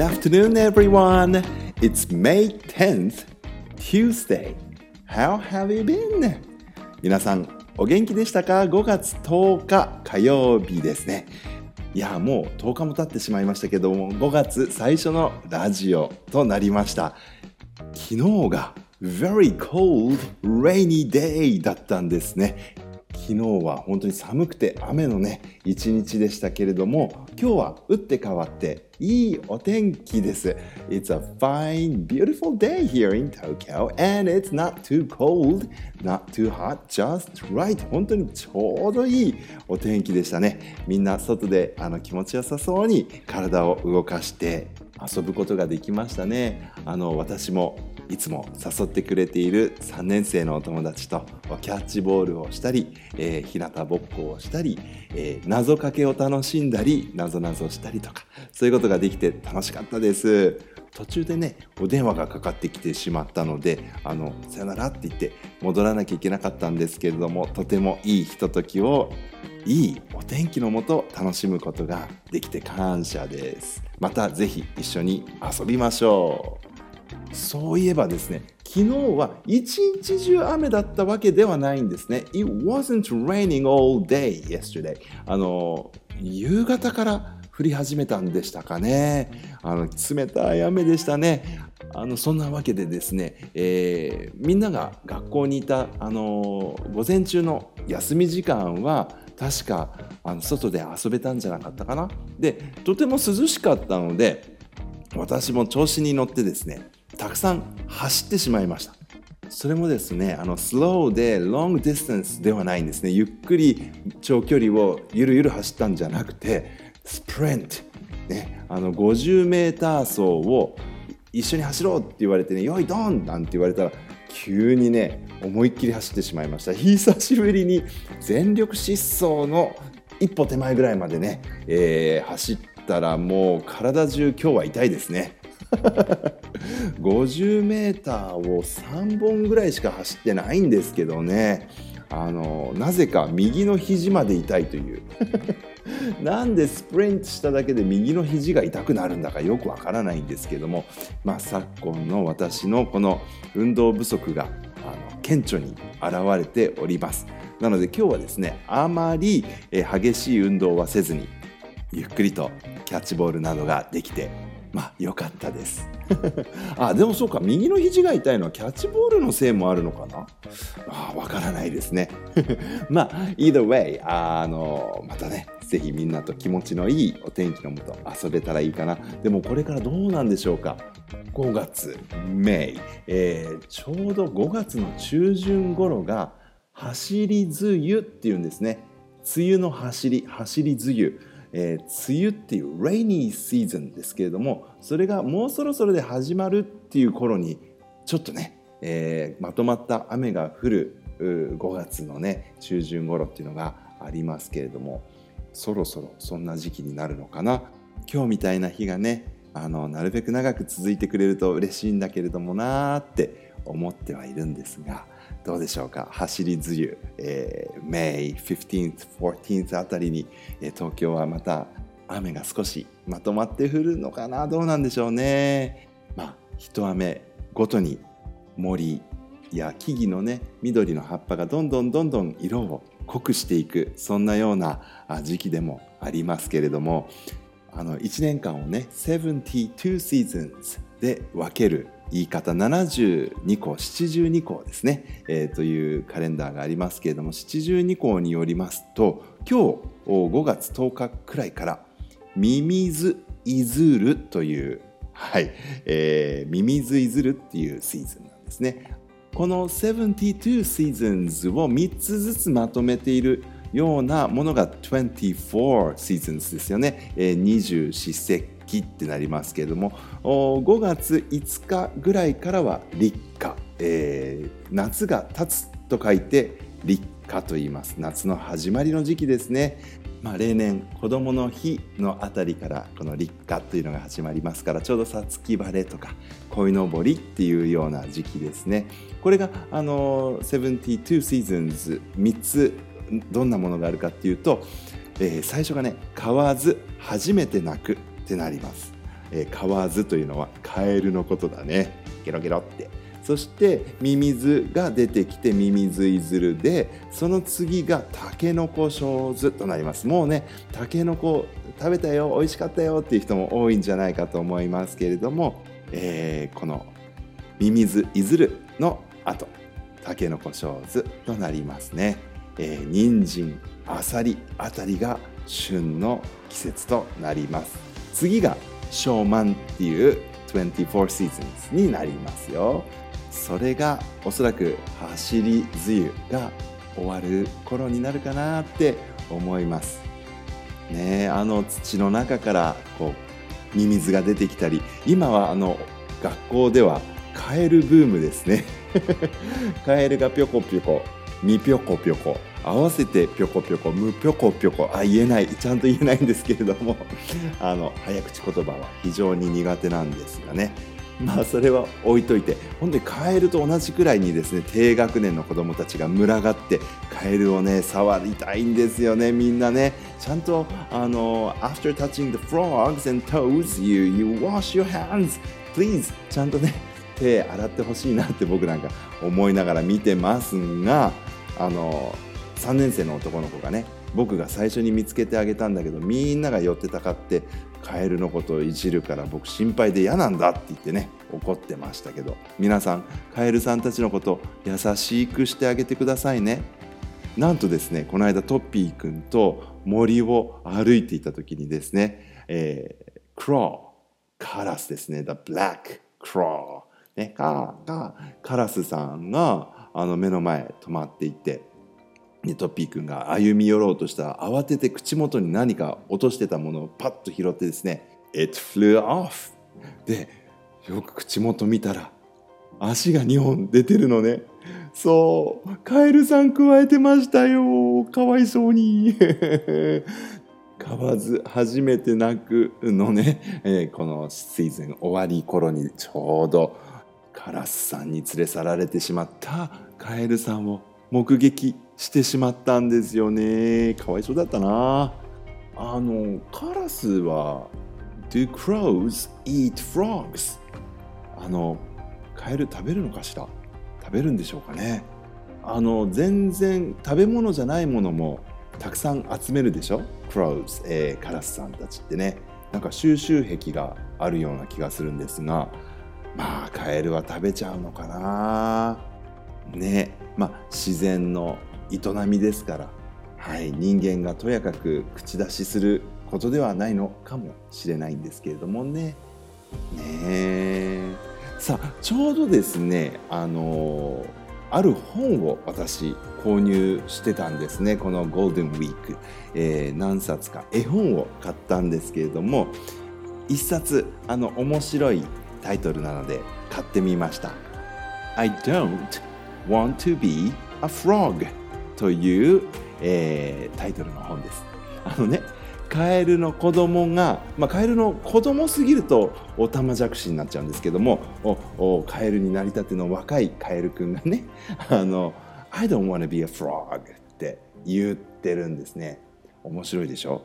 Good afternoon, everyone. It's May 10th, Tuesday. How have you been? 皆さん、お元気でしたか ?5 月10日火曜日ですね。いや、もう10日も経ってしまいましたけども、5月最初のラジオとなりました。昨日が very cold, rainy day だったんですね。昨日は本当に寒くて雨のね一日でしたけれども今日は打って変わっていいお天気です。It's a fine beautiful day here in Tokyo and it's not too cold not too hot just right. 本当にちょうどいいお天気でしたね。みんな外であの気持ちよさそうに体を動かして遊ぶことができましたね。あの私もいつも誘ってくれている3年生のお友達とキャッチボールをしたり、えー、日向ぼっこをしたり、えー、謎かけを楽しんだり謎々したりとかそういうことができて楽しかったです。途中でねお電話がかかってきてしまったのであのさよならって言って戻らなきゃいけなかったんですけれどもとてもいいひとときをいいお天気のもと楽しむことができて感謝です。またぜひ一緒に遊びましょう。そういえばですね、昨日は一日中雨だったわけではないんですね。It wasn't raining all day yesterday. あの、夕方から降り始めたんでしたかね。あの、冷たい雨でしたね。あの、そんなわけでですね、えー、みんなが学校にいた、あの、午前中の休み時間は、確かあの外で遊べたんじゃなかったかな。で、とても涼しかったので、私も調子に乗ってですね、たくさん走ってしまいました。それもですねあのスローでロングディスタンスではないんですね。ゆっくり長距離をゆるゆる走ったんじゃなくてスプリント、ね、あの 50m 走を一緒に走ろうって言われてね「よいドン!」なんて言われたら急にね思いっきり走ってしまいました。久しぶりに全力疾走の一歩手前ぐらいまでね、えー、走ったらもう体中今日は痛いですね。50m を3本ぐらいしか走ってないんですけどね。あのなぜか右の肘まで痛いという。なんでスプリントしただけで右の肘が痛くなるんだかよくわからないんですけども、まあ、昨今の私のこの運動不足があの顕著に現れております。なので今日はですねあまり激しい運動はせずにゆっくりとキャッチボールなどができてまあ良かったです。あでもそうか。右の肘が痛いのはキャッチボールのせいもあるのかな？あわからないですね。まあ either way あのまたねぜひみんなと気持ちのいいお天気のもと遊べたらいいかな。でもこれからどうなんでしょうか？5月、メイ、えー、ちょうど5月の中旬頃が走り梅雨っていうんですね。梅雨の走り走り梅雨。えー、梅雨っていう rainy season ですけれどもそれがもうそろそろで始まるっていう頃にちょっとね、えー、まとまった雨が降る5月のね中旬頃っていうのがありますけれどもそろそろそんな時期になるのかな。今日みたいな日がねあのなるべく長く続いてくれると嬉しいんだけれどもなーって思ってはいるんですがどうでしょうか？走り梅雨、えー、May 15th、14th あたりに、えー、東京はまた雨が少しまとまって降るのかな？どうなんでしょうね。まあ一雨ごとに森や木々のね緑の葉っぱがどんどんどんどん色を濃くしていくそんなような時期でもありますけれどもあの1年間をね72 seasons で分ける言い方72項72項ですね、えー、というカレンダーがありますけれども72項によりますと今日5月10日くらいからミミズイズルというはい、えー、ミミズイズルっていうシーズンなんですね。この72 seasons を3つずつまとめているようなものが24 seasons ですよね、えー、二十四節気ってなりますけれども5月5日ぐらいからは立夏、えー、夏が経つと書いて立夏と言います。夏の始まりの時期ですね、まあ、例年子どもの日のあたりからこの立夏というのが始まりますからちょうどさつき晴れとか鯉のぼりっていうような時期ですね。これがあの72 seasons 3つどんなものがあるかっていうと、えー、最初がね「買わず初めて泣く」ってなります。えー、河津というのはカエルのことだね。ゲロゲロって。そしてミミズが出てきてミミズイズルでその次がタケノコショウズとなります。もうねタケノコ食べたよ美味しかったよっていう人も多いんじゃないかと思いますけれども、えー、このミミズイズルの後タケノコショウズとなりますね、えー、人参アサリあたりが旬の季節となります。次がショーマンっていう24 seasons になりますよ。それがおそらく走り梅雨が終わる頃になるかなって思います。ねあの土の中からこうミミズが出てきたり今はあの学校ではカエルブームですね。カエルがぴょこぴょこみぴょこぴょこ。合わせてぴょこぴょこ。むぴょこぴょこ。あ言えない。ちゃんと言えないんですけれども。あの早口言葉は非常に苦手なんですがね。まあそれは置いといて。本当にカエルと同じくらいにですね低学年の子どもたちが群がってカエルをね触りたいんですよねみんなね。ちゃんとあの After touching the frogs and toes you, you wash your hands. Please. ちゃんとね手洗ってほしいなって僕なんか思いながら見てますがあの3年生の男の子がね僕が最初に見つけてあげたんだけどみんなが寄ってたかってカエルのことをいじるから僕心配で嫌なんだって言ってね怒ってましたけど皆さんカエルさんたちのこと優しくしてあげてくださいね。なんとですねこの間トッピーくんと森を歩いていた時にですね、えー、クローカラスですね The Black Crow ねカカラスさんがあの目の前止まっていてね、トッピーくんが歩み寄ろうとしたら慌てて口元に何か落としてたものをパッと拾ってですね「It flew off」でよく口元見たら足が2本出てるのね。そうカエルさん加えてましたよ。かわいそうに。買わず初めて泣くのね、えー、このシーズン終わり頃にちょうどカラスさんに連れ去られてしまった。カエルさんを目撃してしまったんですよね。かわいそうだったな。あのカラスは Do crows eat frogs? あのカエル食べるのかしら？食べるんでしょうかね。あの全然食べ物じゃないものもたくさん集めるでしょ？crows、えー、カラスさんたちってね。なんか収集癖があるような気がするんですがカエルは食べちゃうのかな？ね。まあ自然の営みですから、はい、人間がとやかく口出しすることではないのかもしれないんですけれどもね。ね。さあちょうどですねあのある本を私購入してたんですね。このゴールデンウィーク、えー、何冊か絵本を買ったんですけれども一冊あの面白いタイトルなので買ってみました。I don't want to be a frog という、えー、タイトルの本です。あのねカエルの子供が、まあ、カエルの子供すぎるとオタマジャクシになっちゃうんですけどもおおカエルになりたての若いカエルくんがね あの「I don't want to be a frog」って言ってるんですね面白いでしょ？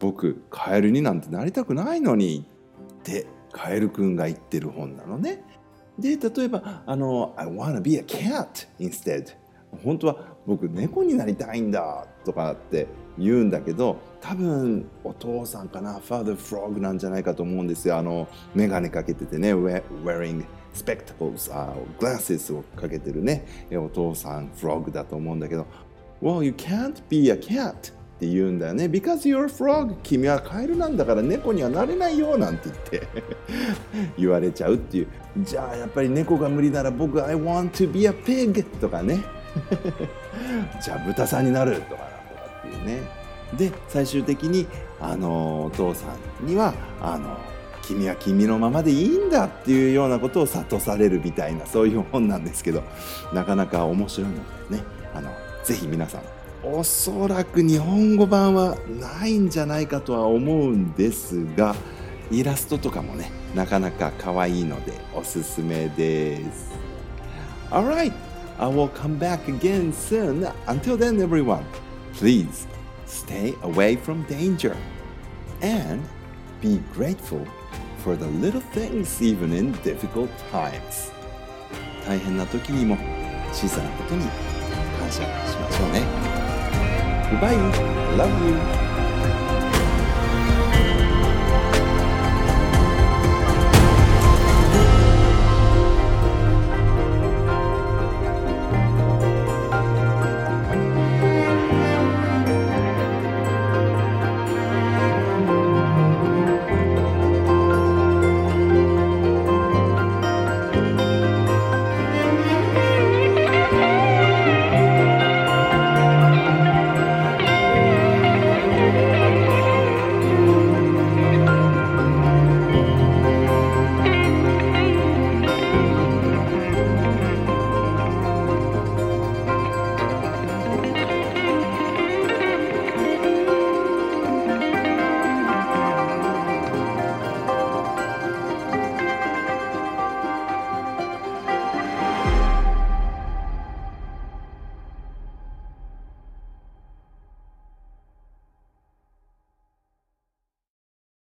僕カエルになんてなりたくないのにってカエルくんが言ってる本なのねで例えばあの「I want to be a cat instead」本当は僕猫になりたいんだとかって言うんだけど多分お父さんかなファー t フロッグなんじゃないかと思うんですよ。あの眼鏡かけててね wearing spectacles、glasses をかけてるねお父さんフロッグだと思うんだけど。Well you can't be a cat って言うんだよね。Because you're a frog 君はカエルなんだから猫にはなれないよなんて言って 言われちゃうっていう。じゃあやっぱり猫が無理なら僕 I want to be a pig とかね。じゃあ豚さんになる。とかなんとかっていうね。で最終的にあのお父さんにはあの君は君のままでいいんだっていうようなことを諭されるみたいなそういう本なんですけどなかなか面白いのでね。あのぜひ皆さんおそらく日本語版はないんじゃないかとは思うんですがイラストとかもねなかなか可愛いのでおすすめです。Alright! I will come back again soon. Until then, everyone, please stay away from danger and be grateful for the little things even in difficult times 大変な時にも小さなことに感謝しましょうね Goodbye. Love you.